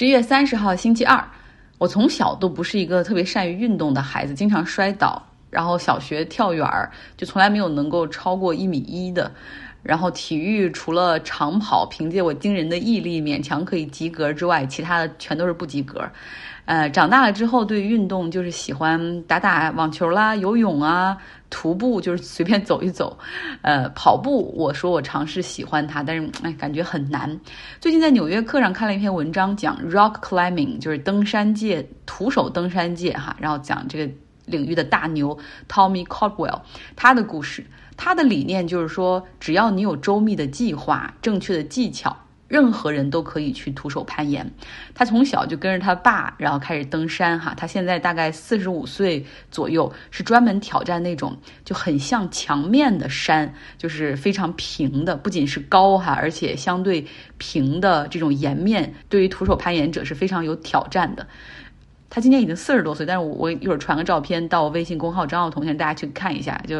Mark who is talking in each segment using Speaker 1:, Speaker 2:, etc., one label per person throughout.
Speaker 1: 十一月三十号星期二，我从小都不是一个特别善于运动的孩子，经常摔倒。然后小学跳远儿就从来没有能够超过一米一的。然后体育除了长跑，凭借我惊人的毅力勉强可以及格之外，其他的全都是不及格。呃，长大了之后对运动就是喜欢打打网球啦、游泳啊、徒步就是随便走一走。呃，跑步我说我尝试喜欢它，但是哎感觉很难。最近在纽约客上看了一篇文章，讲 rock climbing，就是登山界徒手登山界哈，然后讲这个领域的大牛 Tommy Caldwell 他的故事。他的理念就是说，只要你有周密的计划、正确的技巧，任何人都可以去徒手攀岩。他从小就跟着他爸，然后开始登山哈。他现在大概四十五岁左右，是专门挑战那种就很像墙面的山，就是非常平的，不仅是高哈，而且相对平的这种岩面，对于徒手攀岩者是非常有挑战的。他今年已经四十多岁，但是我我一会儿传个照片到微信公号张奥同学，大家去看一下。就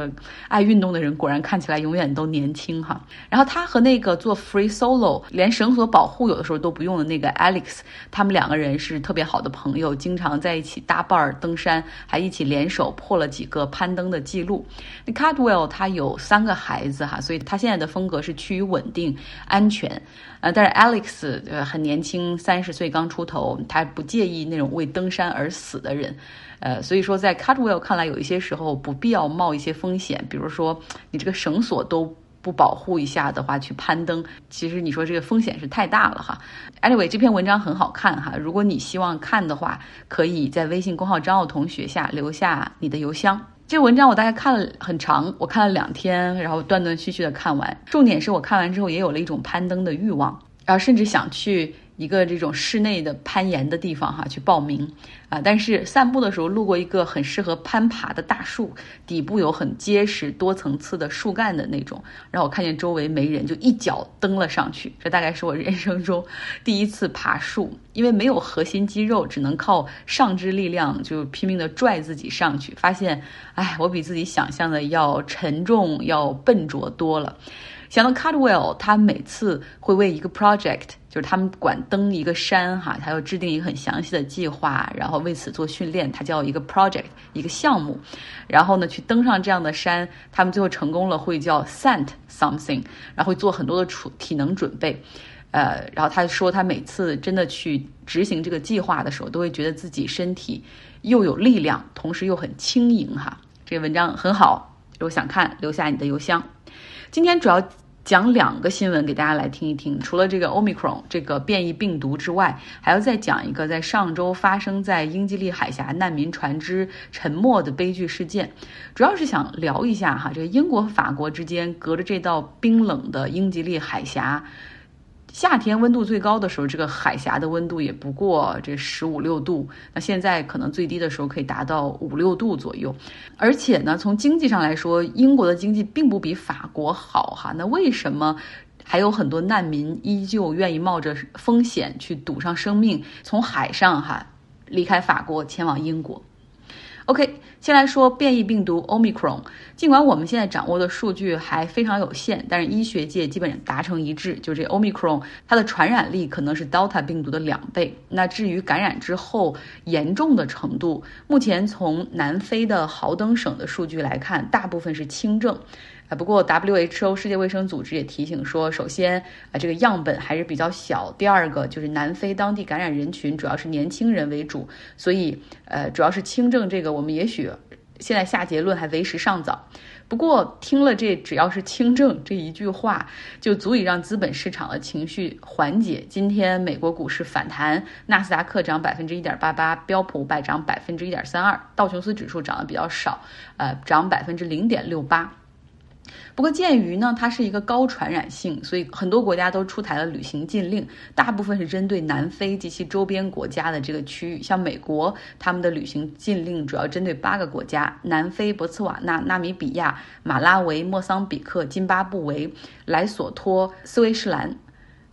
Speaker 1: 爱运动的人果然看起来永远都年轻哈。然后他和那个做 free solo 连绳索保护有的时候都不用的那个 Alex，他们两个人是特别好的朋友，经常在一起搭伴儿登山，还一起联手破了几个攀登的记录。那 Cardwell 他有三个孩子哈，所以他现在的风格是趋于稳定、安全。呃，但是 Alex 呃很年轻，三十岁刚出头，他不介意那种为登山而死的人，呃，所以说在 Cutwell 看来，有一些时候不必要冒一些风险，比如说你这个绳索都不保护一下的话，去攀登，其实你说这个风险是太大了哈。Anyway，这篇文章很好看哈，如果你希望看的话，可以在微信公号张奥同学下留下你的邮箱。这文章我大概看了很长，我看了两天，然后断断续续的看完。重点是我看完之后也有了一种攀登的欲望，然后甚至想去。一个这种室内的攀岩的地方哈，去报名啊！但是散步的时候路过一个很适合攀爬的大树，底部有很结实多层次的树干的那种，然后我看见周围没人，就一脚蹬了上去。这大概是我人生中第一次爬树，因为没有核心肌肉，只能靠上肢力量就拼命的拽自己上去。发现，哎，我比自己想象的要沉重，要笨拙多了。想到 Cardwell，他每次会为一个 project，就是他们管登一个山哈，他要制定一个很详细的计划，然后为此做训练，他叫一个 project，一个项目，然后呢去登上这样的山，他们最后成功了会叫 sent something，然后会做很多的储体能准备，呃，然后他说他每次真的去执行这个计划的时候，都会觉得自己身体又有力量，同时又很轻盈哈。这个文章很好，如果想看，留下你的邮箱。今天主要讲两个新闻给大家来听一听。除了这个 Omicron 这个变异病毒之外，还要再讲一个在上周发生在英吉利海峡难民船只沉没的悲剧事件。主要是想聊一下哈，这个英国和法国之间隔着这道冰冷的英吉利海峡。夏天温度最高的时候，这个海峡的温度也不过这十五六度。那现在可能最低的时候可以达到五六度左右。而且呢，从经济上来说，英国的经济并不比法国好哈。那为什么还有很多难民依旧愿意冒着风险去赌上生命，从海上哈离开法国前往英国？OK，先来说变异病毒 Omicron。尽管我们现在掌握的数据还非常有限，但是医学界基本达成一致，就这 Omicron 它的传染力可能是 Delta 病毒的两倍。那至于感染之后严重的程度，目前从南非的豪登省的数据来看，大部分是轻症。啊，不过 WHO 世界卫生组织也提醒说，首先啊，这个样本还是比较小；第二个就是南非当地感染人群主要是年轻人为主，所以呃，主要是轻症这个，我们也许现在下结论还为时尚早。不过听了这只要是轻症这一句话，就足以让资本市场的情绪缓解。今天美国股市反弹，纳斯达克涨百分之一点八八，标普五百涨百分之一点三二，道琼斯指数涨得比较少，呃，涨百分之零点六八。不过，鉴于呢，它是一个高传染性，所以很多国家都出台了旅行禁令，大部分是针对南非及其周边国家的这个区域。像美国，他们的旅行禁令主要针对八个国家：南非、博茨瓦纳、纳米比亚、马拉维、莫桑比克、津巴布韦、莱索托、斯威士兰。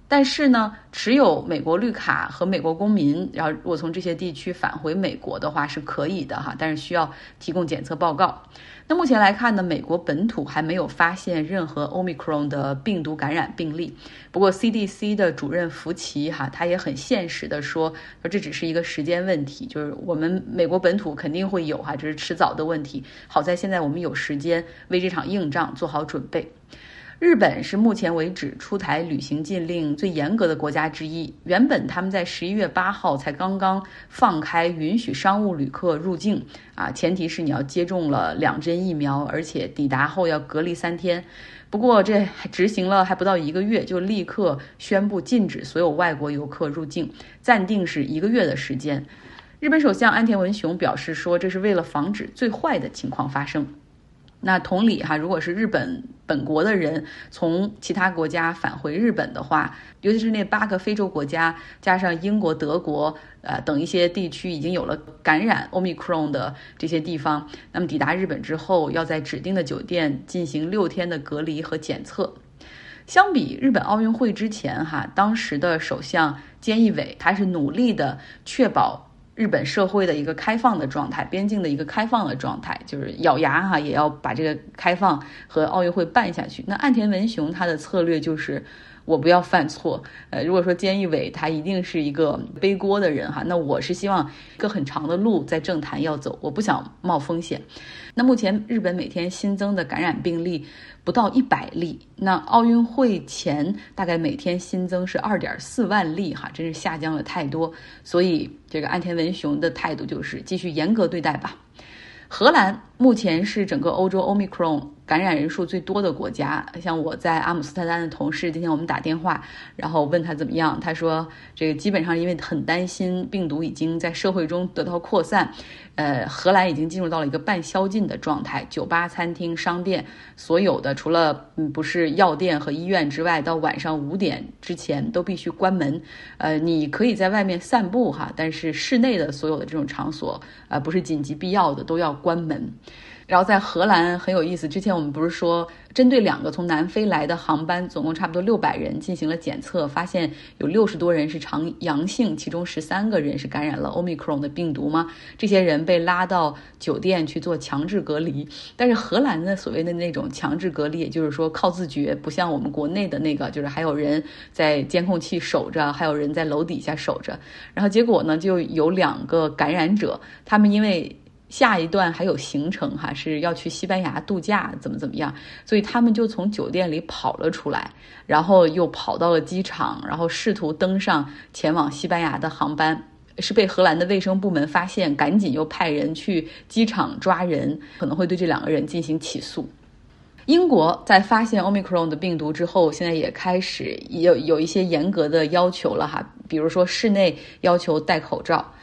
Speaker 1: 但是呢，持有美国绿卡和美国公民，然后如果从这些地区返回美国的话是可以的哈，但是需要提供检测报告。那目前来看呢，美国本土还没有发现任何 Omicron 的病毒感染病例。不过 CDC 的主任福奇哈，他也很现实的说，说这只是一个时间问题，就是我们美国本土肯定会有哈，这是迟早的问题。好在现在我们有时间为这场硬仗做好准备。日本是目前为止出台旅行禁令最严格的国家之一。原本他们在十一月八号才刚刚放开允许商务旅客入境，啊，前提是你要接种了两针疫苗，而且抵达后要隔离三天。不过这还执行了还不到一个月，就立刻宣布禁止所有外国游客入境，暂定是一个月的时间。日本首相安田文雄表示说，这是为了防止最坏的情况发生。那同理哈，如果是日本本国的人从其他国家返回日本的话，尤其是那八个非洲国家，加上英国、德国，呃等一些地区已经有了感染 Omicron 的这些地方，那么抵达日本之后，要在指定的酒店进行六天的隔离和检测。相比日本奥运会之前哈，当时的首相菅义伟他是努力的确保。日本社会的一个开放的状态，边境的一个开放的状态，就是咬牙哈也要把这个开放和奥运会办下去。那岸田文雄他的策略就是。我不要犯错，呃，如果说菅义伟他一定是一个背锅的人哈，那我是希望一个很长的路在政坛要走，我不想冒风险。那目前日本每天新增的感染病例不到一百例，那奥运会前大概每天新增是二点四万例哈，真是下降了太多。所以这个岸田文雄的态度就是继续严格对待吧。荷兰目前是整个欧洲 Omicron 感染人数最多的国家。像我在阿姆斯特丹的同事，今天我们打电话，然后问他怎么样，他说这个基本上因为很担心病毒已经在社会中得到扩散，呃，荷兰已经进入到了一个半宵禁的状态，酒吧、餐厅、商店，所有的除了不是药店和医院之外，到晚上五点之前都必须关门。呃，你可以在外面散步哈，但是室内的所有的这种场所，呃，不是紧急必要的都要关门。然后在荷兰很有意思，之前我们不是说针对两个从南非来的航班，总共差不多六百人进行了检测，发现有六十多人是呈阳性，其中十三个人是感染了 Omicron 的病毒吗？这些人被拉到酒店去做强制隔离。但是荷兰的所谓的那种强制隔离，也就是说靠自觉，不像我们国内的那个，就是还有人在监控器守着，还有人在楼底下守着。然后结果呢，就有两个感染者，他们因为。下一段还有行程哈，是要去西班牙度假，怎么怎么样？所以他们就从酒店里跑了出来，然后又跑到了机场，然后试图登上前往西班牙的航班，是被荷兰的卫生部门发现，赶紧又派人去机场抓人，可能会对这两个人进行起诉。英国在发现 Omicron 的病毒之后，现在也开始有有一些严格的要求了哈，比如说室内要求戴口罩。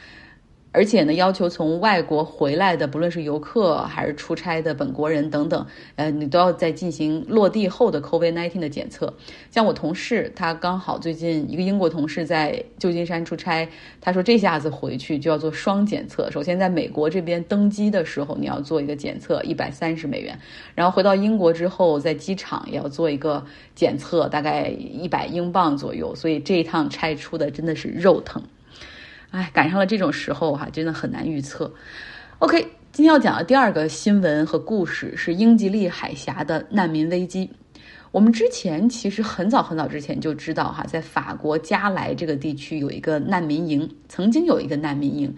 Speaker 1: 而且呢，要求从外国回来的，不论是游客还是出差的本国人等等，呃，你都要在进行落地后的 COVID-19 的检测。像我同事，他刚好最近一个英国同事在旧金山出差，他说这下子回去就要做双检测。首先在美国这边登机的时候，你要做一个检测，一百三十美元；然后回到英国之后，在机场也要做一个检测，大概一百英镑左右。所以这一趟差出的真的是肉疼。哎，赶上了这种时候哈，真的很难预测。OK，今天要讲的第二个新闻和故事是英吉利海峡的难民危机。我们之前其实很早很早之前就知道哈，在法国加莱这个地区有一个难民营，曾经有一个难民营，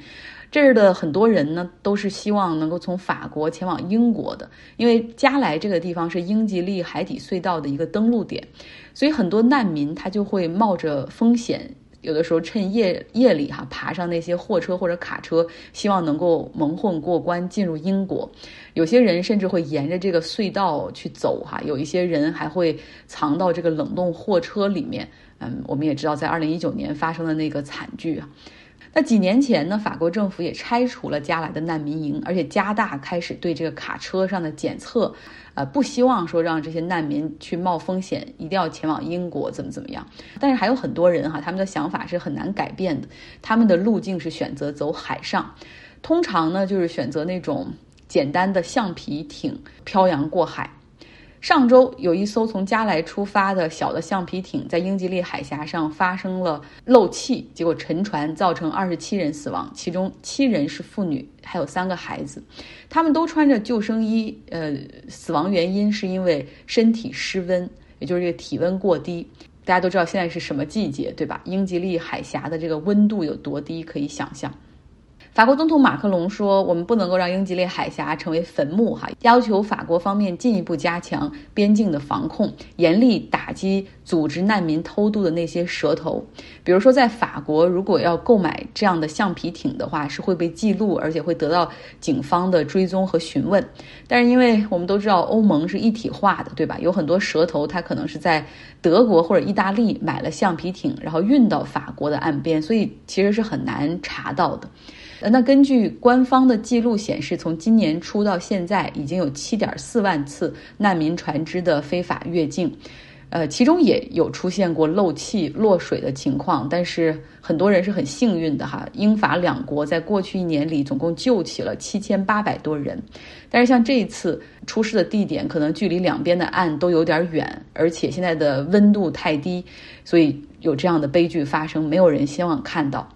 Speaker 1: 这儿的很多人呢都是希望能够从法国前往英国的，因为加莱这个地方是英吉利海底隧道的一个登陆点，所以很多难民他就会冒着风险。有的时候趁夜夜里哈爬上那些货车或者卡车，希望能够蒙混过关进入英国。有些人甚至会沿着这个隧道去走哈，有一些人还会藏到这个冷冻货车里面。嗯，我们也知道在二零一九年发生的那个惨剧啊。那几年前呢，法国政府也拆除了加来的难民营，而且加大开始对这个卡车上的检测，呃，不希望说让这些难民去冒风险，一定要前往英国怎么怎么样。但是还有很多人哈，他们的想法是很难改变的，他们的路径是选择走海上，通常呢就是选择那种简单的橡皮艇漂洋过海。上周有一艘从加莱出发的小的橡皮艇在英吉利海峡上发生了漏气，结果沉船，造成二十七人死亡，其中七人是妇女，还有三个孩子，他们都穿着救生衣。呃，死亡原因是因为身体失温，也就是这个体温过低。大家都知道现在是什么季节，对吧？英吉利海峡的这个温度有多低，可以想象。法国总统马克龙说：“我们不能够让英吉利海峡成为坟墓，哈！要求法国方面进一步加强边境的防控，严厉打击组织难民偷渡的那些蛇头。比如说，在法国，如果要购买这样的橡皮艇的话，是会被记录，而且会得到警方的追踪和询问。但是，因为我们都知道欧盟是一体化的，对吧？有很多蛇头，他可能是在德国或者意大利买了橡皮艇，然后运到法国的岸边，所以其实是很难查到的。”呃那根据官方的记录显示，从今年初到现在，已经有七点四万次难民船只的非法越境，呃，其中也有出现过漏气、落水的情况。但是很多人是很幸运的哈，英法两国在过去一年里总共救起了七千八百多人。但是像这一次出事的地点，可能距离两边的岸都有点远，而且现在的温度太低，所以有这样的悲剧发生，没有人希望看到。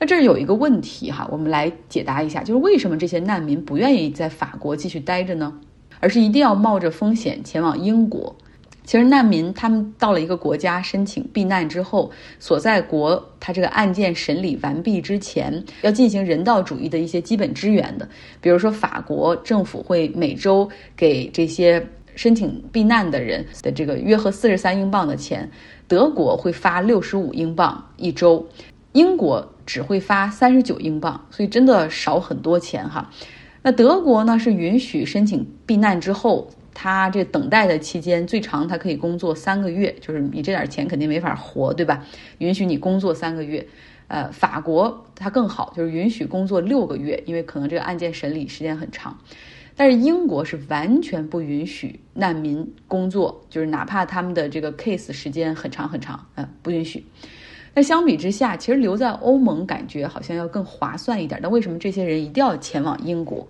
Speaker 1: 那这儿有一个问题哈，我们来解答一下，就是为什么这些难民不愿意在法国继续待着呢？而是一定要冒着风险前往英国？其实难民他们到了一个国家申请避难之后，所在国他这个案件审理完毕之前，要进行人道主义的一些基本支援的，比如说法国政府会每周给这些申请避难的人的这个约合四十三英镑的钱，德国会发六十五英镑一周。英国只会发三十九英镑，所以真的少很多钱哈。那德国呢是允许申请避难之后，他这等待的期间最长他可以工作三个月，就是你这点钱肯定没法活，对吧？允许你工作三个月。呃，法国它更好，就是允许工作六个月，因为可能这个案件审理时间很长。但是英国是完全不允许难民工作，就是哪怕他们的这个 case 时间很长很长，嗯，不允许。那相比之下，其实留在欧盟感觉好像要更划算一点。那为什么这些人一定要前往英国？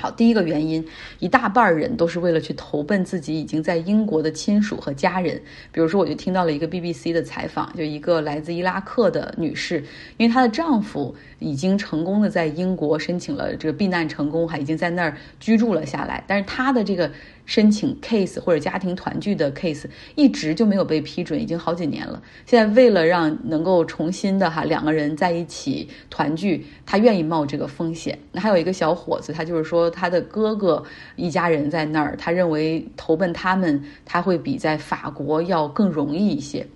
Speaker 1: 好，第一个原因，一大半人都是为了去投奔自己已经在英国的亲属和家人。比如说，我就听到了一个 BBC 的采访，就一个来自伊拉克的女士，因为她的丈夫已经成功的在英国申请了这个避难成功，还已经在那儿居住了下来，但是她的这个。申请 case 或者家庭团聚的 case 一直就没有被批准，已经好几年了。现在为了让能够重新的哈两个人在一起团聚，他愿意冒这个风险。那还有一个小伙子，他就是说他的哥哥一家人在那儿，他认为投奔他们他会比在法国要更容易一些。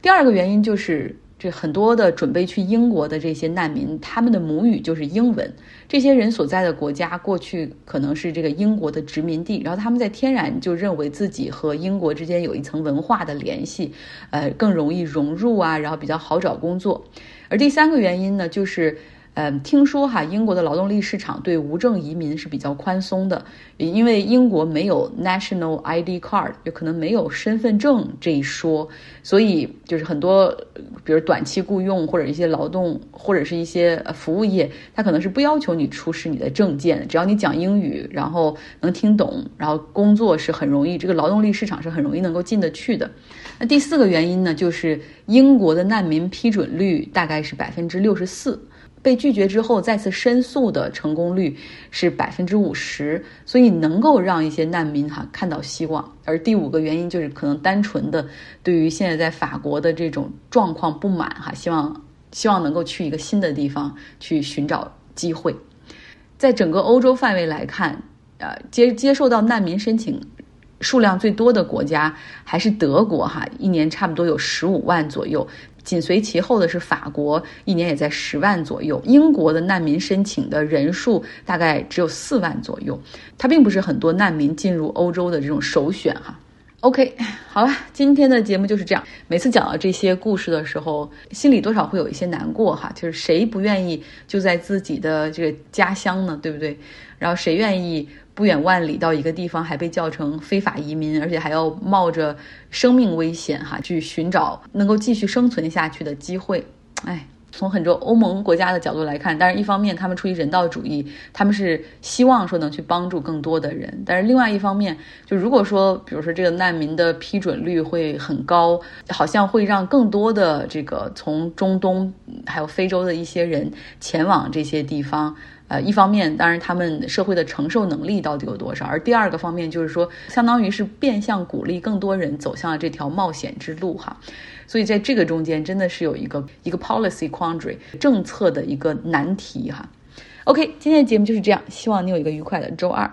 Speaker 1: 第二个原因就是。很多的准备去英国的这些难民，他们的母语就是英文。这些人所在的国家过去可能是这个英国的殖民地，然后他们在天然就认为自己和英国之间有一层文化的联系，呃，更容易融入啊，然后比较好找工作。而第三个原因呢，就是。嗯，听说哈，英国的劳动力市场对无证移民是比较宽松的，因为英国没有 national ID card，就可能没有身份证这一说，所以就是很多，比如短期雇佣或者一些劳动或者是一些服务业，它可能是不要求你出示你的证件，只要你讲英语，然后能听懂，然后工作是很容易，这个劳动力市场是很容易能够进得去的。那第四个原因呢，就是英国的难民批准率大概是百分之六十四。被拒绝之后再次申诉的成功率是百分之五十，所以能够让一些难民哈看到希望。而第五个原因就是可能单纯的对于现在在法国的这种状况不满哈，希望希望能够去一个新的地方去寻找机会。在整个欧洲范围来看，呃，接接受到难民申请数量最多的国家还是德国哈，一年差不多有十五万左右。紧随其后的是法国，一年也在十万左右。英国的难民申请的人数大概只有四万左右，它并不是很多难民进入欧洲的这种首选哈。OK，好了，今天的节目就是这样。每次讲到这些故事的时候，心里多少会有一些难过哈。就是谁不愿意就在自己的这个家乡呢？对不对？然后谁愿意？不远万里到一个地方，还被叫成非法移民，而且还要冒着生命危险哈去寻找能够继续生存下去的机会，哎，从很多欧盟国家的角度来看，当然一方面他们出于人道主义，他们是希望说能去帮助更多的人，但是另外一方面，就如果说比如说这个难民的批准率会很高，好像会让更多的这个从中东还有非洲的一些人前往这些地方。呃，一方面，当然他们社会的承受能力到底有多少，而第二个方面就是说，相当于是变相鼓励更多人走向了这条冒险之路哈。所以在这个中间，真的是有一个一个 policy quandary 政策的一个难题哈。OK，今天的节目就是这样，希望你有一个愉快的周二。